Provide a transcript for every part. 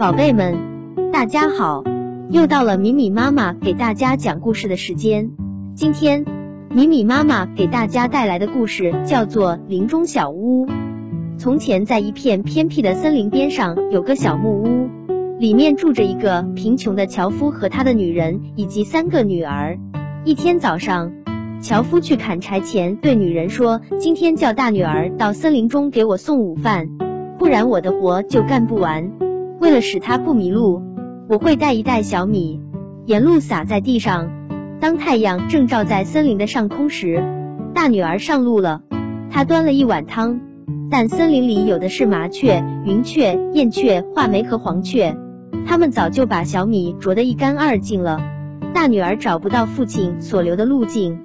宝贝们，大家好！又到了米米妈妈给大家讲故事的时间。今天，米米妈妈给大家带来的故事叫做《林中小屋》。从前，在一片偏僻的森林边上，有个小木屋，里面住着一个贫穷的樵夫和他的女人以及三个女儿。一天早上，樵夫去砍柴前，对女人说：“今天叫大女儿到森林中给我送午饭，不然我的活就干不完。”为了使他不迷路，我会带一袋小米，沿路撒在地上。当太阳正照在森林的上空时，大女儿上路了。她端了一碗汤，但森林里有的是麻雀、云雀、燕雀、画眉和黄雀，它们早就把小米啄得一干二净了。大女儿找不到父亲所留的路径，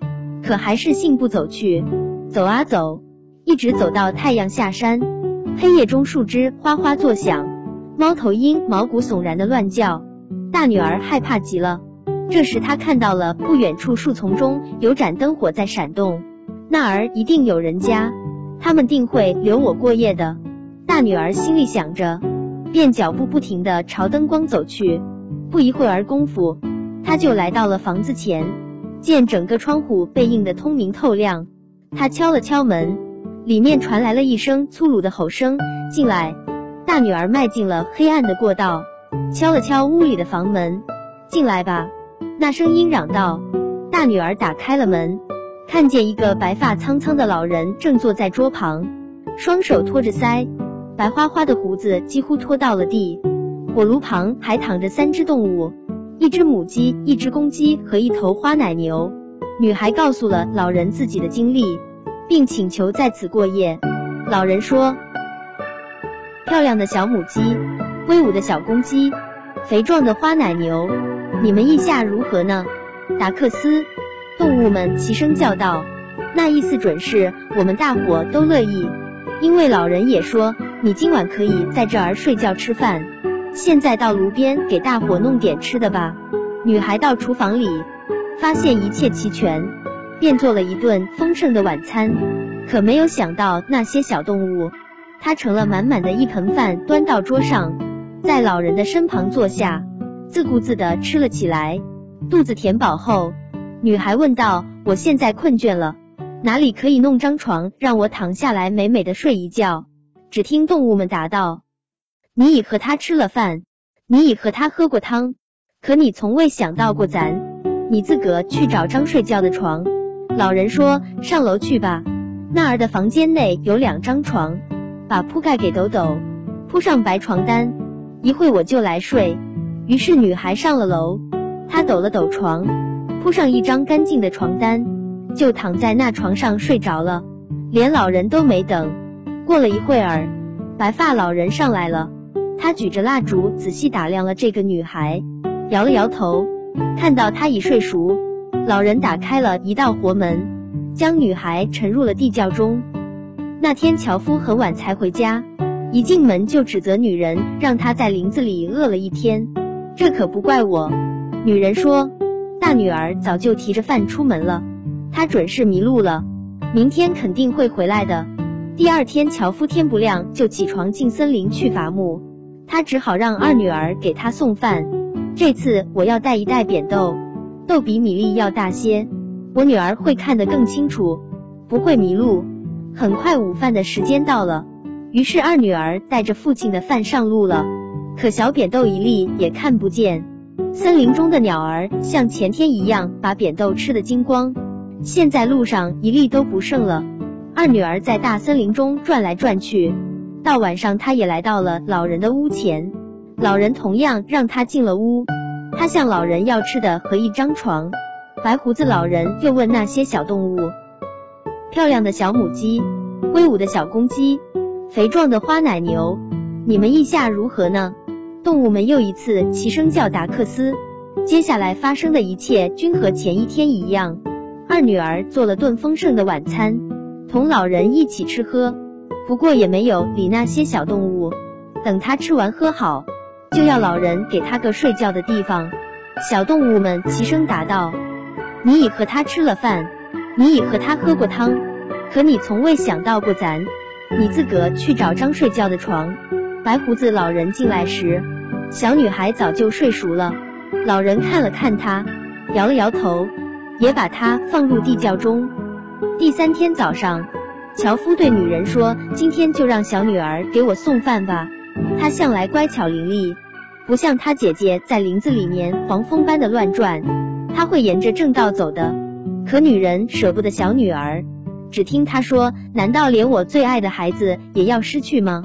可还是信步走去。走啊走，一直走到太阳下山，黑夜中树枝哗哗作响。猫头鹰毛骨悚然的乱叫，大女儿害怕极了。这时她看到了不远处树丛中有盏灯火在闪动，那儿一定有人家，他们定会留我过夜的。大女儿心里想着，便脚步不停地朝灯光走去。不一会儿功夫，她就来到了房子前，见整个窗户被映得通明透亮。她敲了敲门，里面传来了一声粗鲁的吼声：“进来。”大女儿迈进了黑暗的过道，敲了敲屋里的房门，进来吧。那声音嚷道。大女儿打开了门，看见一个白发苍苍的老人正坐在桌旁，双手托着腮，白花花的胡子几乎拖到了地。火炉旁还躺着三只动物，一只母鸡，一只公鸡和一头花奶牛。女孩告诉了老人自己的经历，并请求在此过夜。老人说。漂亮的小母鸡，威武的小公鸡，肥壮的花奶牛，你们意下如何呢？达克斯，动物们齐声叫道。那意思准是我们大伙都乐意，因为老人也说你今晚可以在这儿睡觉吃饭。现在到炉边给大伙弄点吃的吧。女孩到厨房里，发现一切齐全，便做了一顿丰盛的晚餐。可没有想到那些小动物。他盛了满满的一盆饭，端到桌上，在老人的身旁坐下，自顾自的吃了起来。肚子填饱后，女孩问道：“我现在困倦了，哪里可以弄张床让我躺下来美美的睡一觉？”只听动物们答道：“你已和他吃了饭，你已和他喝过汤，可你从未想到过咱，你自个去找张睡觉的床。”老人说：“上楼去吧，那儿的房间内有两张床。”把铺盖给抖抖，铺上白床单，一会我就来睡。于是女孩上了楼，她抖了抖床，铺上一张干净的床单，就躺在那床上睡着了，连老人都没等。过了一会儿，白发老人上来了，他举着蜡烛仔细打量了这个女孩，摇了摇头，看到她已睡熟，老人打开了一道活门，将女孩沉入了地窖中。那天樵夫很晚才回家，一进门就指责女人，让她在林子里饿了一天。这可不怪我。女人说，大女儿早就提着饭出门了，她准是迷路了，明天肯定会回来的。第二天，樵夫天不亮就起床进森林去伐木，他只好让二女儿给他送饭。这次我要带一袋扁豆，豆比米粒要大些，我女儿会看得更清楚，不会迷路。很快，午饭的时间到了，于是二女儿带着父亲的饭上路了。可小扁豆一粒也看不见。森林中的鸟儿像前天一样把扁豆吃得精光，现在路上一粒都不剩了。二女儿在大森林中转来转去，到晚上，她也来到了老人的屋前。老人同样让她进了屋，她向老人要吃的和一张床。白胡子老人又问那些小动物。漂亮的小母鸡，威武的小公鸡，肥壮的花奶牛，你们意下如何呢？动物们又一次齐声叫达克斯。接下来发生的一切均和前一天一样。二女儿做了顿丰盛的晚餐，同老人一起吃喝，不过也没有理那些小动物。等她吃完喝好，就要老人给她个睡觉的地方。小动物们齐声答道：“你已和他吃了饭。”你已和他喝过汤，可你从未想到过咱。你自个去找张睡觉的床。白胡子老人进来时，小女孩早就睡熟了。老人看了看她，摇了摇头，也把她放入地窖中。第三天早上，樵夫对女人说：“今天就让小女儿给我送饭吧。她向来乖巧伶俐，不像她姐姐在林子里面黄蜂般的乱转。她会沿着正道走的。”可女人舍不得小女儿，只听她说：“难道连我最爱的孩子也要失去吗？”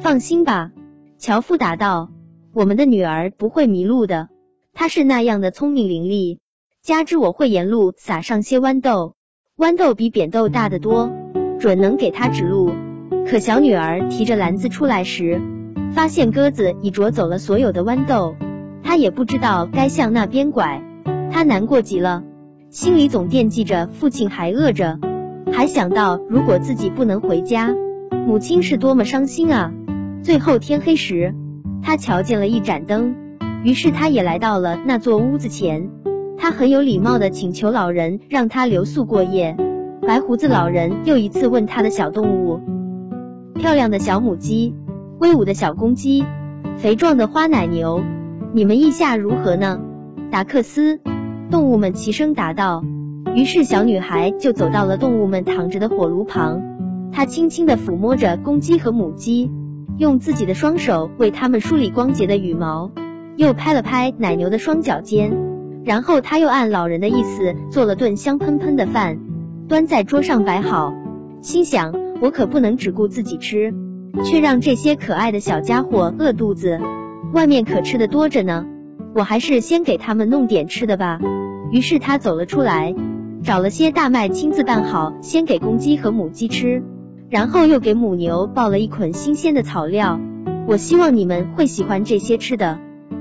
放心吧，樵夫答道：“我们的女儿不会迷路的，她是那样的聪明伶俐。加之我会沿路撒上些豌豆，豌豆比扁豆大得多，准能给她指路。”可小女儿提着篮子出来时，发现鸽子已啄走了所有的豌豆，她也不知道该向那边拐，她难过极了。心里总惦记着父亲还饿着，还想到如果自己不能回家，母亲是多么伤心啊！最后天黑时，他瞧见了一盏灯，于是他也来到了那座屋子前。他很有礼貌的请求老人让他留宿过夜。白胡子老人又一次问他的小动物：漂亮的小母鸡，威武的小公鸡，肥壮的花奶牛，你们意下如何呢？达克斯。动物们齐声答道。于是小女孩就走到了动物们躺着的火炉旁，她轻轻地抚摸着公鸡和母鸡，用自己的双手为它们梳理光洁的羽毛，又拍了拍奶牛的双脚尖，然后她又按老人的意思做了顿香喷喷的饭，端在桌上摆好，心想我可不能只顾自己吃，却让这些可爱的小家伙饿肚子，外面可吃的多着呢。我还是先给他们弄点吃的吧。于是他走了出来，找了些大麦，亲自拌好，先给公鸡和母鸡吃，然后又给母牛抱了一捆新鲜的草料。我希望你们会喜欢这些吃的，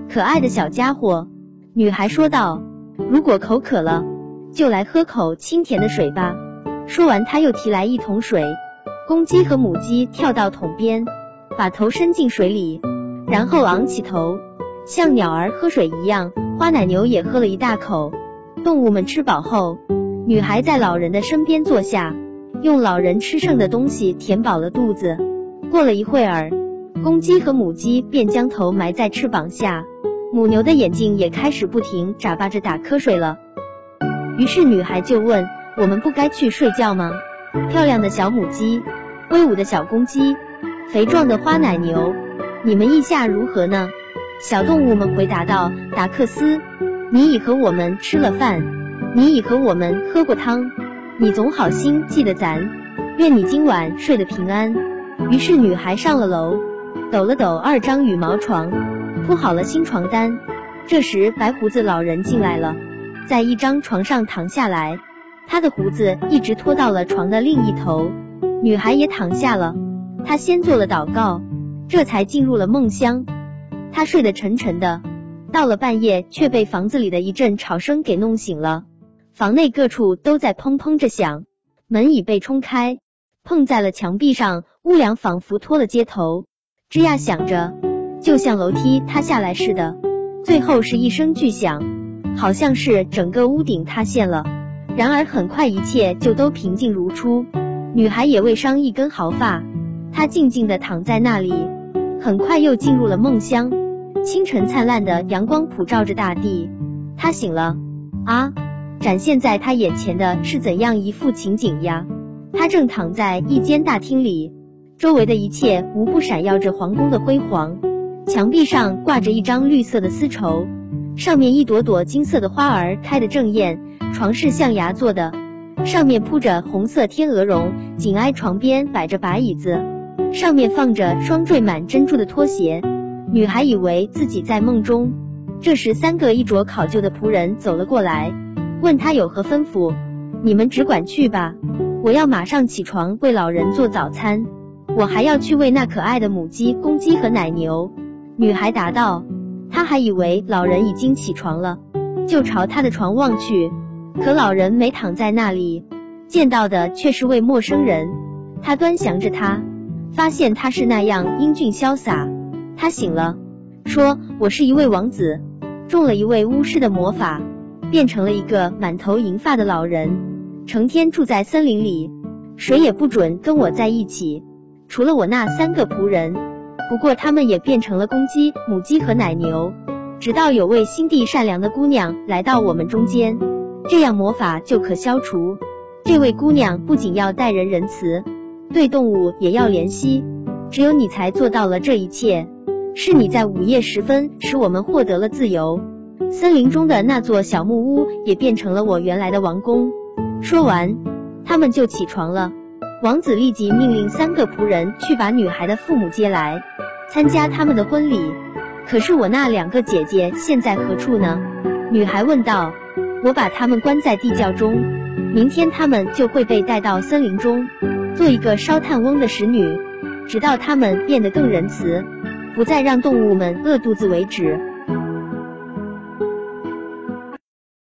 可爱的小家伙。女孩说道：“如果口渴了，就来喝口清甜的水吧。”说完，她又提来一桶水。公鸡和母鸡跳到桶边，把头伸进水里，然后昂起头。像鸟儿喝水一样，花奶牛也喝了一大口。动物们吃饱后，女孩在老人的身边坐下，用老人吃剩的东西填饱了肚子。过了一会儿，公鸡和母鸡便将头埋在翅膀下，母牛的眼睛也开始不停眨巴着打瞌睡了。于是女孩就问：“我们不该去睡觉吗？”漂亮的小母鸡，威武的小公鸡，肥壮的花奶牛，你们意下如何呢？小动物们回答道：“达克斯，你已和我们吃了饭，你已和我们喝过汤，你总好心记得咱。愿你今晚睡得平安。”于是女孩上了楼，抖了抖二张羽毛床，铺好了新床单。这时白胡子老人进来了，在一张床上躺下来，他的胡子一直拖到了床的另一头。女孩也躺下了，她先做了祷告，这才进入了梦乡。她睡得沉沉的，到了半夜却被房子里的一阵吵声给弄醒了。房内各处都在砰砰着响，门已被冲开，碰在了墙壁上，屋梁仿佛脱了接头，吱呀响着，就像楼梯塌下来似的。最后是一声巨响，好像是整个屋顶塌陷了。然而很快一切就都平静如初，女孩也未伤一根毫发，她静静的躺在那里，很快又进入了梦乡。清晨灿烂的阳光普照着大地，他醒了啊！展现在他眼前的是怎样一幅情景呀？他正躺在一间大厅里，周围的一切无不闪耀着皇宫的辉煌。墙壁上挂着一张绿色的丝绸，上面一朵朵金色的花儿开得正艳。床是象牙做的，上面铺着红色天鹅绒，紧挨床边摆着把椅子，上面放着双缀满珍珠的拖鞋。女孩以为自己在梦中，这时三个衣着考究的仆人走了过来，问她有何吩咐。你们只管去吧，我要马上起床为老人做早餐，我还要去喂那可爱的母鸡、公鸡和奶牛。女孩答道。她还以为老人已经起床了，就朝他的床望去，可老人没躺在那里，见到的却是位陌生人。她端详着他，发现他是那样英俊潇洒。他醒了，说：“我是一位王子，中了一位巫师的魔法，变成了一个满头银发的老人，成天住在森林里，谁也不准跟我在一起，除了我那三个仆人。不过他们也变成了公鸡、母鸡和奶牛。直到有位心地善良的姑娘来到我们中间，这样魔法就可消除。这位姑娘不仅要待人仁慈，对动物也要怜惜。只有你才做到了这一切。是你在午夜时分使我们获得了自由。森林中的那座小木屋也变成了我原来的王宫。说完，他们就起床了。王子立即命令三个仆人去把女孩的父母接来，参加他们的婚礼。可是我那两个姐姐现在何处呢？女孩问道。我把他们关在地窖中，明天他们就会被带到森林中，做一个烧炭翁的使女，直到他们变得更仁慈，不再让动物们饿肚子为止。